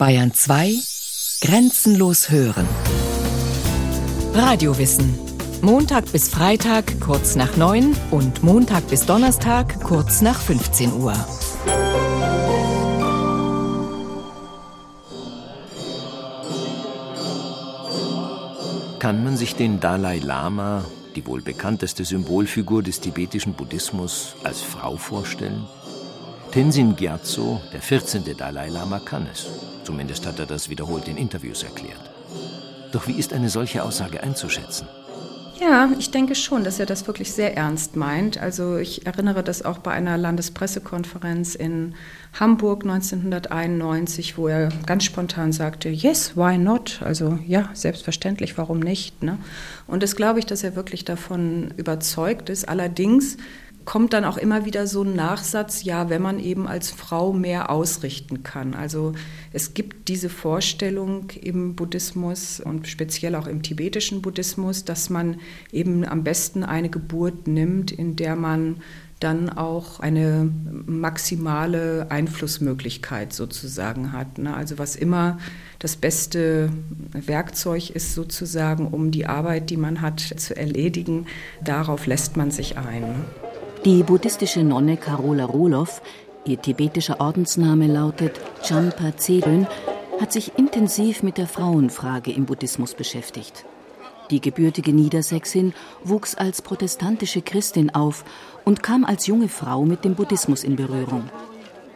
Bayern 2 Grenzenlos hören. Radiowissen. Montag bis Freitag kurz nach 9 und Montag bis Donnerstag kurz nach 15 Uhr. Kann man sich den Dalai Lama, die wohl bekannteste Symbolfigur des tibetischen Buddhismus, als Frau vorstellen? Tenzin Gyatso, der 14. Dalai Lama, kann es. Zumindest hat er das wiederholt in Interviews erklärt. Doch wie ist eine solche Aussage einzuschätzen? Ja, ich denke schon, dass er das wirklich sehr ernst meint. Also ich erinnere das auch bei einer Landespressekonferenz in Hamburg 1991, wo er ganz spontan sagte, yes, why not? Also ja, selbstverständlich, warum nicht? Ne? Und das glaube ich, dass er wirklich davon überzeugt ist. Allerdings kommt dann auch immer wieder so ein Nachsatz, ja, wenn man eben als Frau mehr ausrichten kann. Also es gibt diese Vorstellung im Buddhismus und speziell auch im tibetischen Buddhismus, dass man eben am besten eine Geburt nimmt, in der man dann auch eine maximale Einflussmöglichkeit sozusagen hat. Ne? Also was immer das beste Werkzeug ist sozusagen, um die Arbeit, die man hat, zu erledigen, darauf lässt man sich ein. Die buddhistische Nonne Carola Roloff, ihr tibetischer Ordensname lautet Champa Zedön, hat sich intensiv mit der Frauenfrage im Buddhismus beschäftigt. Die gebürtige Niedersächsin wuchs als protestantische Christin auf und kam als junge Frau mit dem Buddhismus in Berührung.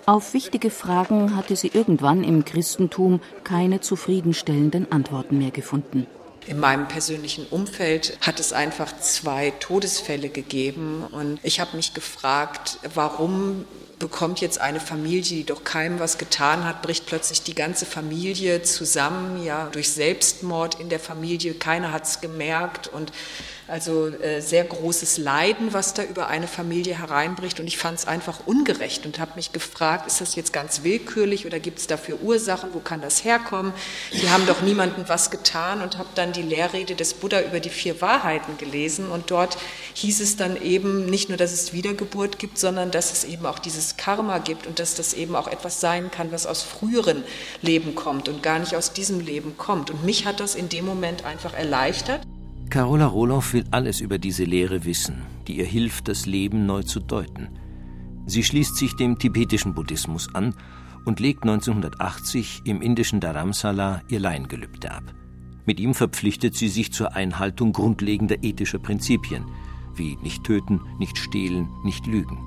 Auf wichtige Fragen hatte sie irgendwann im Christentum keine zufriedenstellenden Antworten mehr gefunden. In meinem persönlichen Umfeld hat es einfach zwei Todesfälle gegeben. Und ich habe mich gefragt, warum bekommt jetzt eine Familie, die doch keinem was getan hat, bricht plötzlich die ganze Familie zusammen, ja, durch Selbstmord in der Familie, keiner hat es gemerkt und also äh, sehr großes Leiden, was da über eine Familie hereinbricht. Und ich fand es einfach ungerecht und habe mich gefragt, ist das jetzt ganz willkürlich oder gibt es dafür Ursachen? Wo kann das herkommen? Die haben doch niemandem was getan und habe dann die Lehrrede des Buddha über die vier Wahrheiten gelesen. Und dort hieß es dann eben nicht nur, dass es Wiedergeburt gibt, sondern dass es eben auch dieses Karma gibt und dass das eben auch etwas sein kann, was aus früheren Leben kommt und gar nicht aus diesem Leben kommt. Und mich hat das in dem Moment einfach erleichtert. Carola Roloff will alles über diese Lehre wissen, die ihr hilft, das Leben neu zu deuten. Sie schließt sich dem tibetischen Buddhismus an und legt 1980 im indischen Dharamsala ihr Laiengelübde ab. Mit ihm verpflichtet sie sich zur Einhaltung grundlegender ethischer Prinzipien, wie nicht töten, nicht stehlen, nicht lügen.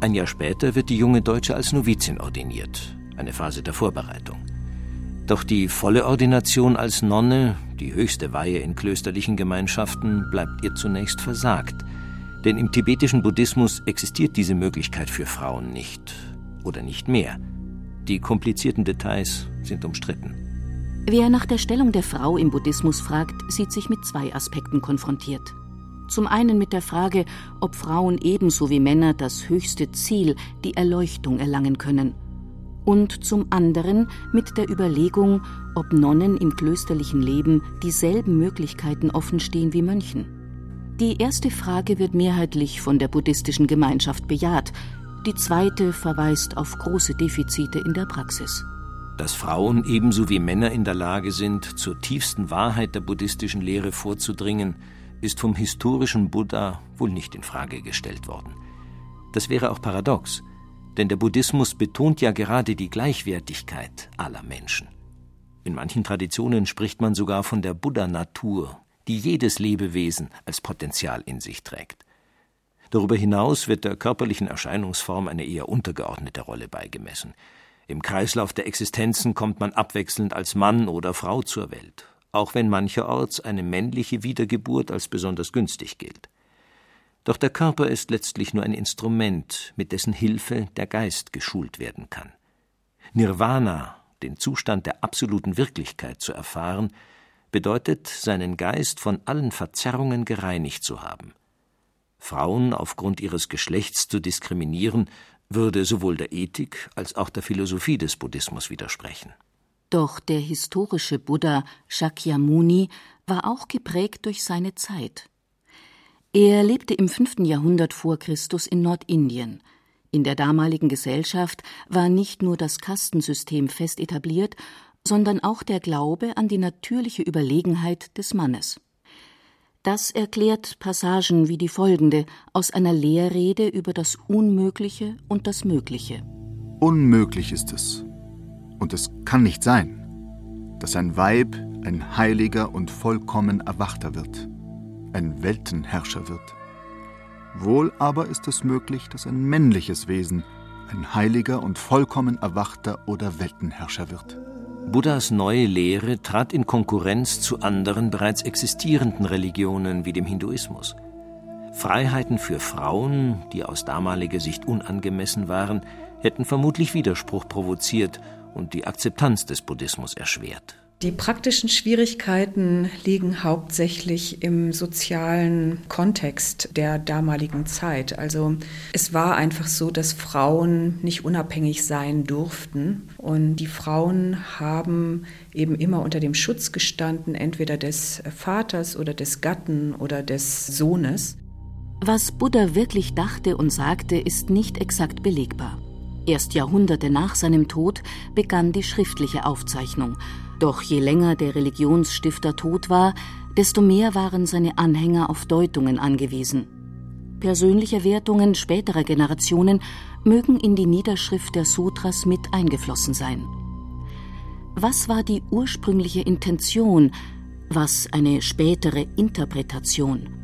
Ein Jahr später wird die junge Deutsche als Novizin ordiniert, eine Phase der Vorbereitung. Doch die volle Ordination als Nonne, die höchste Weihe in klösterlichen Gemeinschaften, bleibt ihr zunächst versagt. Denn im tibetischen Buddhismus existiert diese Möglichkeit für Frauen nicht oder nicht mehr. Die komplizierten Details sind umstritten. Wer nach der Stellung der Frau im Buddhismus fragt, sieht sich mit zwei Aspekten konfrontiert. Zum einen mit der Frage, ob Frauen ebenso wie Männer das höchste Ziel, die Erleuchtung, erlangen können und zum anderen mit der Überlegung, ob Nonnen im klösterlichen Leben dieselben Möglichkeiten offenstehen wie Mönchen. Die erste Frage wird mehrheitlich von der buddhistischen Gemeinschaft bejaht, die zweite verweist auf große Defizite in der Praxis. Dass Frauen ebenso wie Männer in der Lage sind, zur tiefsten Wahrheit der buddhistischen Lehre vorzudringen, ist vom historischen Buddha wohl nicht in Frage gestellt worden. Das wäre auch paradox, denn der Buddhismus betont ja gerade die Gleichwertigkeit aller Menschen. In manchen Traditionen spricht man sogar von der Buddha-Natur, die jedes Lebewesen als Potenzial in sich trägt. Darüber hinaus wird der körperlichen Erscheinungsform eine eher untergeordnete Rolle beigemessen. Im Kreislauf der Existenzen kommt man abwechselnd als Mann oder Frau zur Welt, auch wenn mancherorts eine männliche Wiedergeburt als besonders günstig gilt. Doch der Körper ist letztlich nur ein Instrument, mit dessen Hilfe der Geist geschult werden kann. Nirvana, den Zustand der absoluten Wirklichkeit zu erfahren, bedeutet, seinen Geist von allen Verzerrungen gereinigt zu haben. Frauen aufgrund ihres Geschlechts zu diskriminieren, würde sowohl der Ethik als auch der Philosophie des Buddhismus widersprechen. Doch der historische Buddha Shakyamuni war auch geprägt durch seine Zeit. Er lebte im 5. Jahrhundert vor Christus in Nordindien. In der damaligen Gesellschaft war nicht nur das Kastensystem fest etabliert, sondern auch der Glaube an die natürliche Überlegenheit des Mannes. Das erklärt Passagen wie die folgende aus einer Lehrrede über das Unmögliche und das Mögliche. Unmöglich ist es, und es kann nicht sein, dass ein Weib ein heiliger und vollkommen Erwachter wird, ein Weltenherrscher wird. Wohl aber ist es möglich, dass ein männliches Wesen ein heiliger und vollkommen Erwachter oder Weltenherrscher wird. Buddhas neue Lehre trat in Konkurrenz zu anderen bereits existierenden Religionen wie dem Hinduismus. Freiheiten für Frauen, die aus damaliger Sicht unangemessen waren, hätten vermutlich Widerspruch provoziert und die Akzeptanz des Buddhismus erschwert. Die praktischen Schwierigkeiten liegen hauptsächlich im sozialen Kontext der damaligen Zeit. Also es war einfach so, dass Frauen nicht unabhängig sein durften und die Frauen haben eben immer unter dem Schutz gestanden, entweder des Vaters oder des Gatten oder des Sohnes. Was Buddha wirklich dachte und sagte, ist nicht exakt belegbar. Erst Jahrhunderte nach seinem Tod begann die schriftliche Aufzeichnung doch je länger der Religionsstifter tot war, desto mehr waren seine Anhänger auf Deutungen angewiesen. Persönliche Wertungen späterer Generationen mögen in die Niederschrift der Sutras mit eingeflossen sein. Was war die ursprüngliche Intention, was eine spätere Interpretation?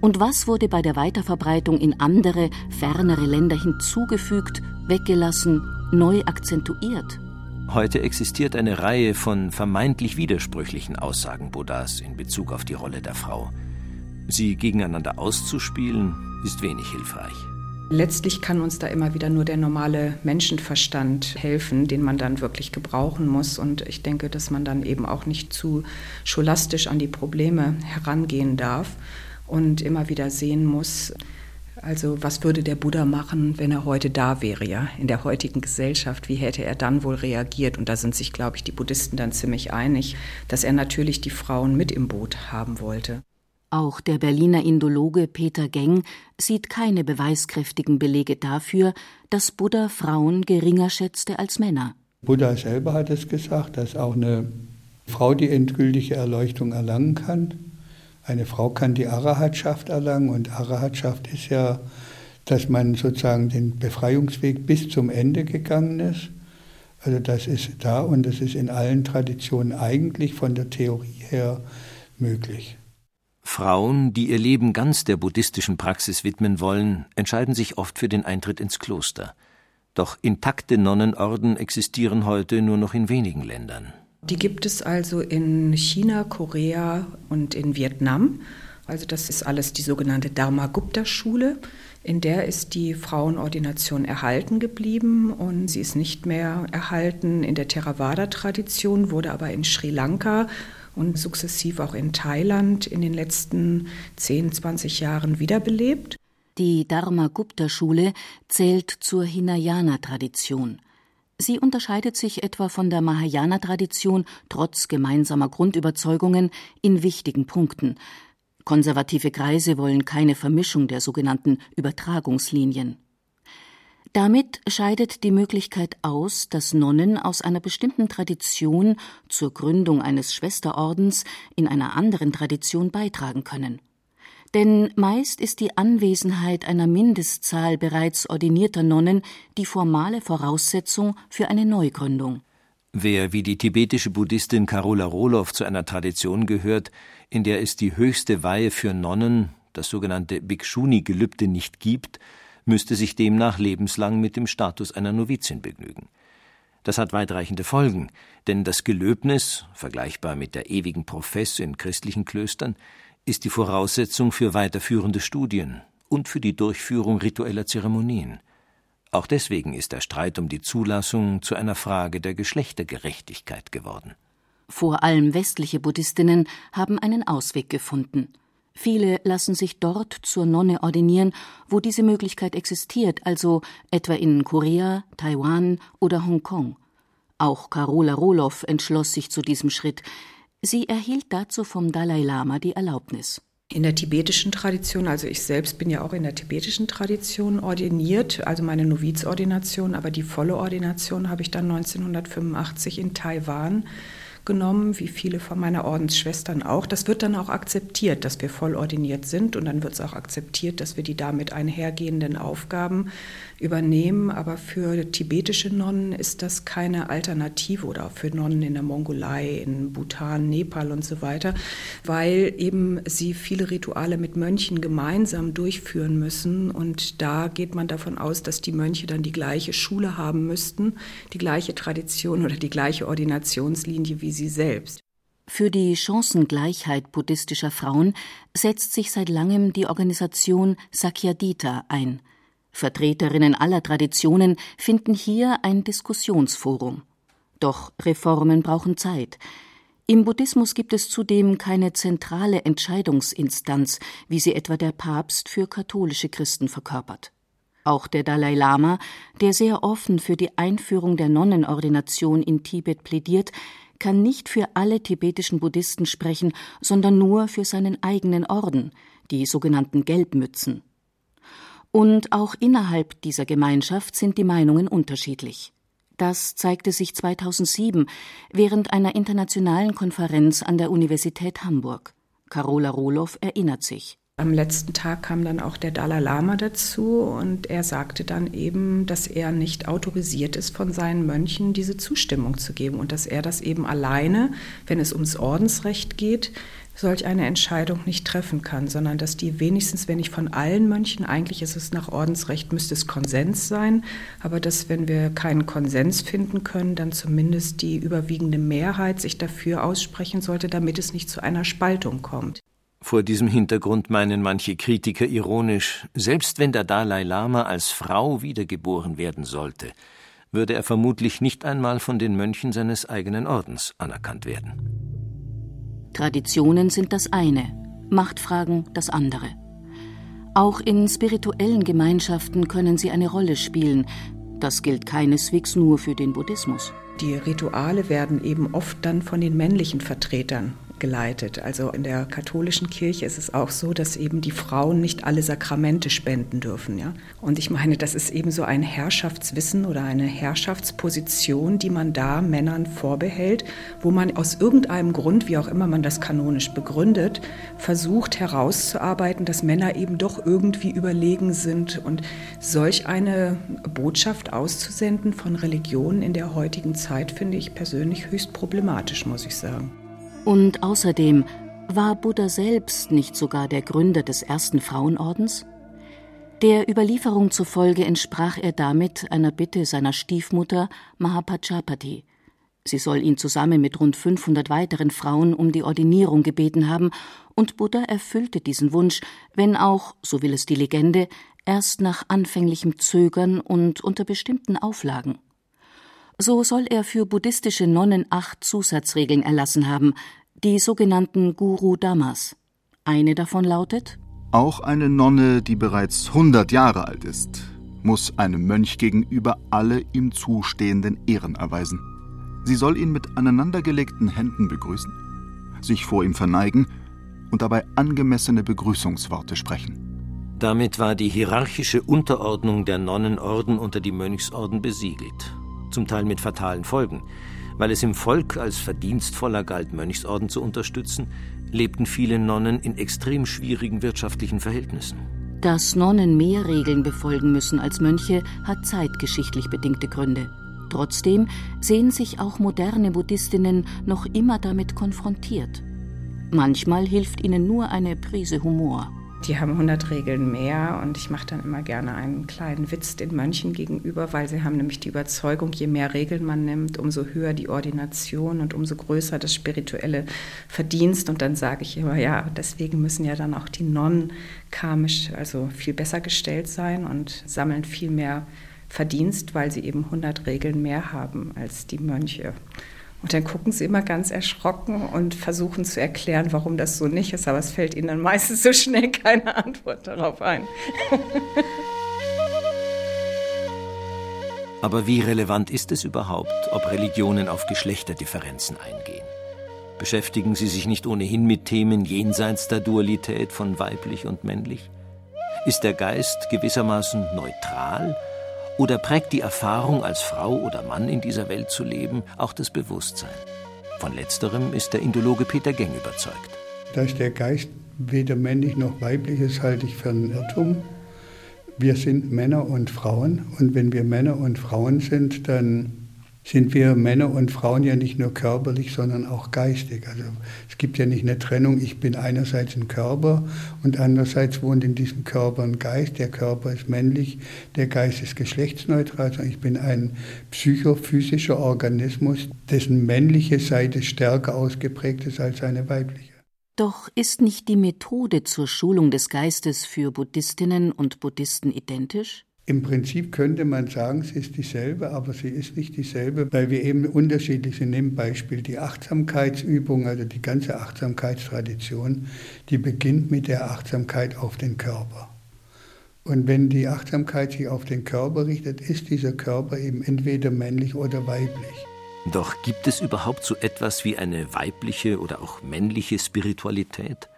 Und was wurde bei der Weiterverbreitung in andere, fernere Länder hinzugefügt, weggelassen, neu akzentuiert? Heute existiert eine Reihe von vermeintlich widersprüchlichen Aussagen Buddhas in Bezug auf die Rolle der Frau. Sie gegeneinander auszuspielen, ist wenig hilfreich. Letztlich kann uns da immer wieder nur der normale Menschenverstand helfen, den man dann wirklich gebrauchen muss. Und ich denke, dass man dann eben auch nicht zu scholastisch an die Probleme herangehen darf und immer wieder sehen muss, also was würde der Buddha machen, wenn er heute da wäre, ja, in der heutigen Gesellschaft? Wie hätte er dann wohl reagiert? Und da sind sich, glaube ich, die Buddhisten dann ziemlich einig, dass er natürlich die Frauen mit im Boot haben wollte. Auch der Berliner Indologe Peter Geng sieht keine beweiskräftigen Belege dafür, dass Buddha Frauen geringer schätzte als Männer. Buddha selber hat es gesagt, dass auch eine Frau die endgültige Erleuchtung erlangen kann. Eine Frau kann die Arahatschaft erlangen und Arahatschaft ist ja, dass man sozusagen den Befreiungsweg bis zum Ende gegangen ist. Also das ist da und das ist in allen Traditionen eigentlich von der Theorie her möglich. Frauen, die ihr Leben ganz der buddhistischen Praxis widmen wollen, entscheiden sich oft für den Eintritt ins Kloster. Doch intakte Nonnenorden existieren heute nur noch in wenigen Ländern. Die gibt es also in China, Korea und in Vietnam. Also das ist alles die sogenannte Dharma-Gupta-Schule. In der ist die Frauenordination erhalten geblieben und sie ist nicht mehr erhalten in der Theravada-Tradition, wurde aber in Sri Lanka und sukzessiv auch in Thailand in den letzten 10, 20 Jahren wiederbelebt. Die Dharma-Gupta-Schule zählt zur Hinayana-Tradition. Sie unterscheidet sich etwa von der Mahayana-Tradition trotz gemeinsamer Grundüberzeugungen in wichtigen Punkten. Konservative Kreise wollen keine Vermischung der sogenannten Übertragungslinien. Damit scheidet die Möglichkeit aus, dass Nonnen aus einer bestimmten Tradition zur Gründung eines Schwesterordens in einer anderen Tradition beitragen können. Denn meist ist die Anwesenheit einer Mindestzahl bereits ordinierter Nonnen die formale Voraussetzung für eine Neugründung. Wer wie die tibetische Buddhistin Karola Roloff zu einer Tradition gehört, in der es die höchste Weihe für Nonnen, das sogenannte Bhikshuni-Gelübde, nicht gibt, müsste sich demnach lebenslang mit dem Status einer Novizin begnügen. Das hat weitreichende Folgen, denn das Gelöbnis, vergleichbar mit der ewigen Profess in christlichen Klöstern, ist die Voraussetzung für weiterführende Studien und für die Durchführung ritueller Zeremonien. Auch deswegen ist der Streit um die Zulassung zu einer Frage der Geschlechtergerechtigkeit geworden. Vor allem westliche Buddhistinnen haben einen Ausweg gefunden. Viele lassen sich dort zur Nonne ordinieren, wo diese Möglichkeit existiert, also etwa in Korea, Taiwan oder Hongkong. Auch Carola Roloff entschloss sich zu diesem Schritt. Sie erhielt dazu vom Dalai Lama die Erlaubnis. In der tibetischen Tradition, also ich selbst bin ja auch in der tibetischen Tradition ordiniert, also meine Novizordination, aber die volle Ordination habe ich dann 1985 in Taiwan genommen, wie viele von meiner Ordensschwestern auch. Das wird dann auch akzeptiert, dass wir voll ordiniert sind und dann wird es auch akzeptiert, dass wir die damit einhergehenden Aufgaben übernehmen. Aber für tibetische Nonnen ist das keine Alternative oder für Nonnen in der Mongolei, in Bhutan, Nepal und so weiter, weil eben sie viele Rituale mit Mönchen gemeinsam durchführen müssen. Und da geht man davon aus, dass die Mönche dann die gleiche Schule haben müssten, die gleiche Tradition oder die gleiche Ordinationslinie wie sie selbst. Für die Chancengleichheit buddhistischer Frauen setzt sich seit langem die Organisation Sakyadita ein. Vertreterinnen aller Traditionen finden hier ein Diskussionsforum. Doch Reformen brauchen Zeit. Im Buddhismus gibt es zudem keine zentrale Entscheidungsinstanz, wie sie etwa der Papst für katholische Christen verkörpert. Auch der Dalai Lama, der sehr offen für die Einführung der Nonnenordination in Tibet plädiert, kann nicht für alle tibetischen Buddhisten sprechen, sondern nur für seinen eigenen Orden, die sogenannten Gelbmützen. Und auch innerhalb dieser Gemeinschaft sind die Meinungen unterschiedlich. Das zeigte sich 2007 während einer internationalen Konferenz an der Universität Hamburg. Carola Rohloff erinnert sich. Am letzten Tag kam dann auch der Dalai Lama dazu und er sagte dann eben, dass er nicht autorisiert ist von seinen Mönchen, diese Zustimmung zu geben und dass er das eben alleine, wenn es ums Ordensrecht geht, solch eine Entscheidung nicht treffen kann, sondern dass die wenigstens, wenn nicht von allen Mönchen, eigentlich ist es nach Ordensrecht, müsste es Konsens sein, aber dass, wenn wir keinen Konsens finden können, dann zumindest die überwiegende Mehrheit sich dafür aussprechen sollte, damit es nicht zu einer Spaltung kommt. Vor diesem Hintergrund meinen manche Kritiker ironisch, selbst wenn der Dalai Lama als Frau wiedergeboren werden sollte, würde er vermutlich nicht einmal von den Mönchen seines eigenen Ordens anerkannt werden. Traditionen sind das eine, Machtfragen das andere. Auch in spirituellen Gemeinschaften können sie eine Rolle spielen. Das gilt keineswegs nur für den Buddhismus. Die Rituale werden eben oft dann von den männlichen Vertretern geleitet. Also in der katholischen Kirche ist es auch so, dass eben die Frauen nicht alle Sakramente spenden dürfen. Ja? Und ich meine, das ist eben so ein Herrschaftswissen oder eine Herrschaftsposition, die man da Männern vorbehält, wo man aus irgendeinem Grund, wie auch immer man das kanonisch begründet, versucht herauszuarbeiten, dass Männer eben doch irgendwie überlegen sind. Und solch eine Botschaft auszusenden von Religionen in der heutigen Zeit finde ich persönlich höchst problematisch, muss ich sagen. Und außerdem, war Buddha selbst nicht sogar der Gründer des ersten Frauenordens? Der Überlieferung zufolge entsprach er damit einer Bitte seiner Stiefmutter Mahapajapati. Sie soll ihn zusammen mit rund 500 weiteren Frauen um die Ordinierung gebeten haben, und Buddha erfüllte diesen Wunsch, wenn auch, so will es die Legende, erst nach anfänglichem Zögern und unter bestimmten Auflagen. So soll er für buddhistische Nonnen acht Zusatzregeln erlassen haben, die sogenannten Guru Dhammas. Eine davon lautet: Auch eine Nonne, die bereits 100 Jahre alt ist, muss einem Mönch gegenüber alle ihm zustehenden Ehren erweisen. Sie soll ihn mit aneinandergelegten Händen begrüßen, sich vor ihm verneigen und dabei angemessene Begrüßungsworte sprechen. Damit war die hierarchische Unterordnung der Nonnenorden unter die Mönchsorden besiegelt zum Teil mit fatalen Folgen. Weil es im Volk als verdienstvoller galt, Mönchsorden zu unterstützen, lebten viele Nonnen in extrem schwierigen wirtschaftlichen Verhältnissen. Dass Nonnen mehr Regeln befolgen müssen als Mönche, hat zeitgeschichtlich bedingte Gründe. Trotzdem sehen sich auch moderne Buddhistinnen noch immer damit konfrontiert. Manchmal hilft ihnen nur eine Prise Humor. Die haben 100 Regeln mehr und ich mache dann immer gerne einen kleinen Witz den Mönchen gegenüber, weil sie haben nämlich die Überzeugung, je mehr Regeln man nimmt, umso höher die Ordination und umso größer das spirituelle Verdienst. Und dann sage ich immer, ja, deswegen müssen ja dann auch die Nonnen karmisch, also viel besser gestellt sein und sammeln viel mehr Verdienst, weil sie eben 100 Regeln mehr haben als die Mönche. Und dann gucken sie immer ganz erschrocken und versuchen zu erklären, warum das so nicht ist. Aber es fällt ihnen dann meistens so schnell keine Antwort darauf ein. Aber wie relevant ist es überhaupt, ob Religionen auf Geschlechterdifferenzen eingehen? Beschäftigen Sie sich nicht ohnehin mit Themen jenseits der Dualität von weiblich und männlich? Ist der Geist gewissermaßen neutral oder prägt die Erfahrung, als Frau oder Mann in dieser Welt zu leben, auch das Bewusstsein? Von letzterem ist der Indologe Peter Geng überzeugt. Dass der Geist weder männlich noch weiblich ist, halte ich für einen Irrtum. Wir sind Männer und Frauen und wenn wir Männer und Frauen sind, dann sind wir Männer und Frauen ja nicht nur körperlich, sondern auch geistig. Also es gibt ja nicht eine Trennung, ich bin einerseits ein Körper und andererseits wohnt in diesem Körper ein Geist. Der Körper ist männlich, der Geist ist geschlechtsneutral, sondern ich bin ein psychophysischer Organismus, dessen männliche Seite stärker ausgeprägt ist als eine weibliche. Doch ist nicht die Methode zur Schulung des Geistes für Buddhistinnen und Buddhisten identisch? Im Prinzip könnte man sagen, sie ist dieselbe, aber sie ist nicht dieselbe, weil wir eben unterschiedlich sind. Nehmen Beispiel die Achtsamkeitsübung, also die ganze Achtsamkeitstradition, die beginnt mit der Achtsamkeit auf den Körper. Und wenn die Achtsamkeit sich auf den Körper richtet, ist dieser Körper eben entweder männlich oder weiblich. Doch gibt es überhaupt so etwas wie eine weibliche oder auch männliche Spiritualität?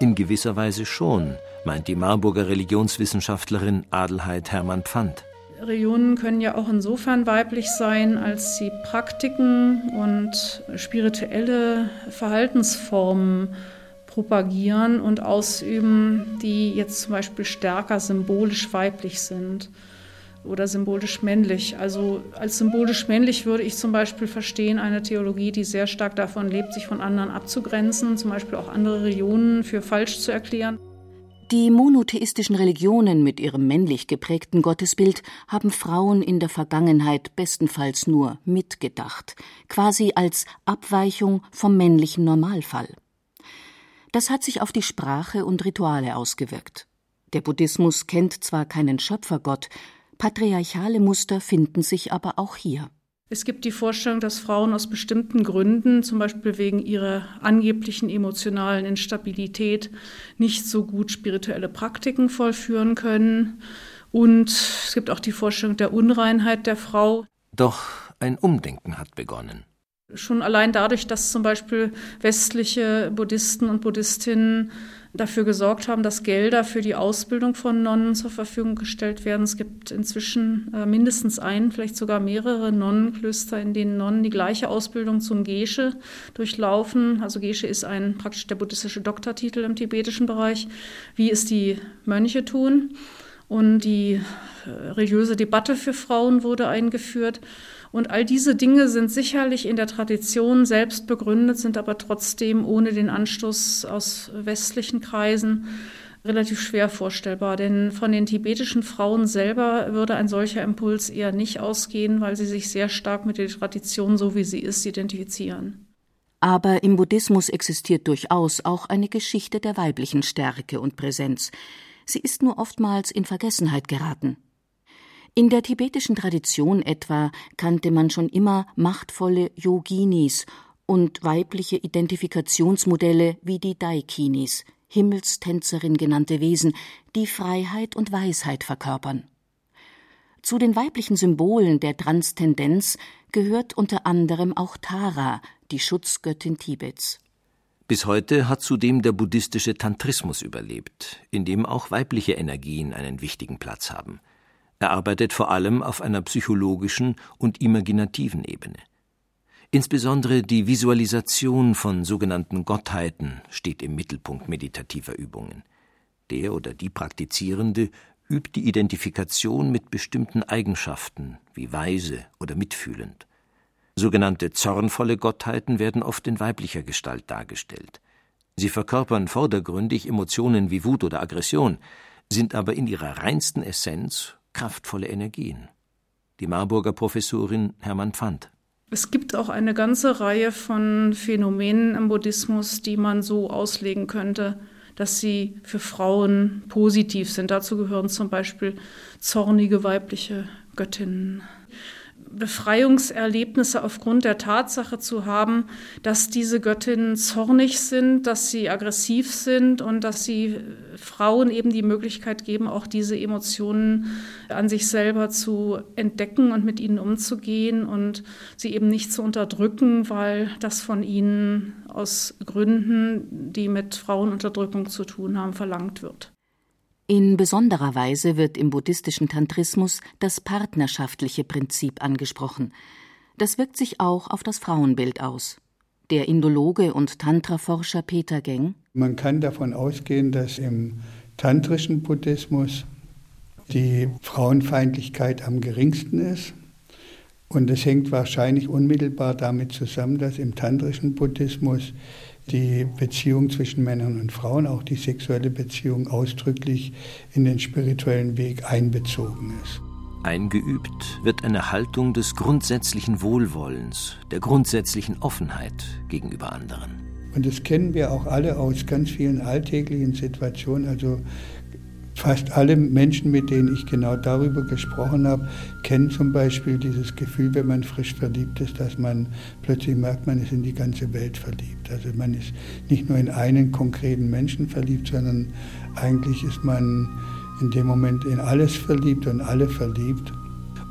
In gewisser Weise schon, meint die Marburger Religionswissenschaftlerin Adelheid Hermann Pfand. Religionen können ja auch insofern weiblich sein, als sie Praktiken und spirituelle Verhaltensformen propagieren und ausüben, die jetzt zum Beispiel stärker symbolisch weiblich sind oder symbolisch männlich. Also als symbolisch männlich würde ich zum Beispiel verstehen eine Theologie, die sehr stark davon lebt, sich von anderen abzugrenzen, zum Beispiel auch andere Religionen für falsch zu erklären. Die monotheistischen Religionen mit ihrem männlich geprägten Gottesbild haben Frauen in der Vergangenheit bestenfalls nur mitgedacht, quasi als Abweichung vom männlichen Normalfall. Das hat sich auf die Sprache und Rituale ausgewirkt. Der Buddhismus kennt zwar keinen Schöpfergott, Patriarchale Muster finden sich aber auch hier. Es gibt die Vorstellung, dass Frauen aus bestimmten Gründen, zum Beispiel wegen ihrer angeblichen emotionalen Instabilität, nicht so gut spirituelle Praktiken vollführen können. Und es gibt auch die Vorstellung der Unreinheit der Frau. Doch ein Umdenken hat begonnen. Schon allein dadurch, dass zum Beispiel westliche Buddhisten und Buddhistinnen dafür gesorgt haben, dass Gelder für die Ausbildung von Nonnen zur Verfügung gestellt werden. Es gibt inzwischen äh, mindestens ein, vielleicht sogar mehrere Nonnenklöster, in denen Nonnen die gleiche Ausbildung zum Gesche durchlaufen. Also Gesche ist ein praktisch der buddhistische Doktortitel im tibetischen Bereich, wie es die Mönche tun. Und die äh, religiöse Debatte für Frauen wurde eingeführt. Und all diese Dinge sind sicherlich in der Tradition selbst begründet, sind aber trotzdem ohne den Anstoß aus westlichen Kreisen relativ schwer vorstellbar. Denn von den tibetischen Frauen selber würde ein solcher Impuls eher nicht ausgehen, weil sie sich sehr stark mit der Tradition, so wie sie ist, identifizieren. Aber im Buddhismus existiert durchaus auch eine Geschichte der weiblichen Stärke und Präsenz. Sie ist nur oftmals in Vergessenheit geraten. In der tibetischen Tradition etwa kannte man schon immer machtvolle Yoginis und weibliche Identifikationsmodelle wie die Daikinis, Himmelstänzerin genannte Wesen, die Freiheit und Weisheit verkörpern. Zu den weiblichen Symbolen der Transzendenz gehört unter anderem auch Tara, die Schutzgöttin Tibets. Bis heute hat zudem der buddhistische Tantrismus überlebt, in dem auch weibliche Energien einen wichtigen Platz haben. Er arbeitet vor allem auf einer psychologischen und imaginativen Ebene. Insbesondere die Visualisation von sogenannten Gottheiten steht im Mittelpunkt meditativer Übungen. Der oder die Praktizierende übt die Identifikation mit bestimmten Eigenschaften wie weise oder mitfühlend. Sogenannte zornvolle Gottheiten werden oft in weiblicher Gestalt dargestellt. Sie verkörpern vordergründig Emotionen wie Wut oder Aggression, sind aber in ihrer reinsten Essenz kraftvolle Energien. Die Marburger Professorin Hermann Pfand. Es gibt auch eine ganze Reihe von Phänomenen im Buddhismus, die man so auslegen könnte, dass sie für Frauen positiv sind. Dazu gehören zum Beispiel zornige weibliche Göttinnen. Befreiungserlebnisse aufgrund der Tatsache zu haben, dass diese Göttinnen zornig sind, dass sie aggressiv sind und dass sie Frauen eben die Möglichkeit geben, auch diese Emotionen an sich selber zu entdecken und mit ihnen umzugehen und sie eben nicht zu unterdrücken, weil das von ihnen aus Gründen, die mit Frauenunterdrückung zu tun haben, verlangt wird. In besonderer Weise wird im buddhistischen Tantrismus das partnerschaftliche Prinzip angesprochen. Das wirkt sich auch auf das Frauenbild aus. Der Indologe und Tantra-Forscher Peter Geng. Man kann davon ausgehen, dass im tantrischen Buddhismus die Frauenfeindlichkeit am geringsten ist. Und es hängt wahrscheinlich unmittelbar damit zusammen, dass im tantrischen Buddhismus die Beziehung zwischen Männern und Frauen, auch die sexuelle Beziehung ausdrücklich in den spirituellen Weg einbezogen ist. Eingeübt wird eine Haltung des grundsätzlichen Wohlwollens, der grundsätzlichen Offenheit gegenüber anderen. Und das kennen wir auch alle aus ganz vielen alltäglichen Situationen. Also Fast alle Menschen, mit denen ich genau darüber gesprochen habe, kennen zum Beispiel dieses Gefühl, wenn man frisch verliebt ist, dass man plötzlich merkt, man ist in die ganze Welt verliebt. Also man ist nicht nur in einen konkreten Menschen verliebt, sondern eigentlich ist man in dem Moment in alles verliebt und alle verliebt.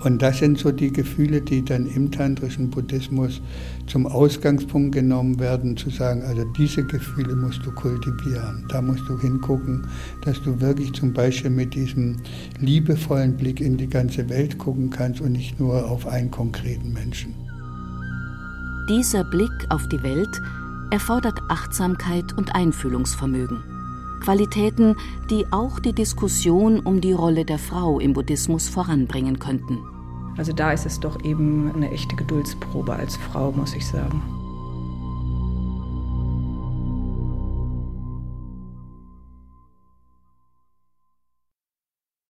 Und das sind so die Gefühle, die dann im tantrischen Buddhismus zum Ausgangspunkt genommen werden, zu sagen, also diese Gefühle musst du kultivieren. Da musst du hingucken, dass du wirklich zum Beispiel mit diesem liebevollen Blick in die ganze Welt gucken kannst und nicht nur auf einen konkreten Menschen. Dieser Blick auf die Welt erfordert Achtsamkeit und Einfühlungsvermögen. Qualitäten, die auch die Diskussion um die Rolle der Frau im Buddhismus voranbringen könnten. Also da ist es doch eben eine echte Geduldsprobe als Frau, muss ich sagen.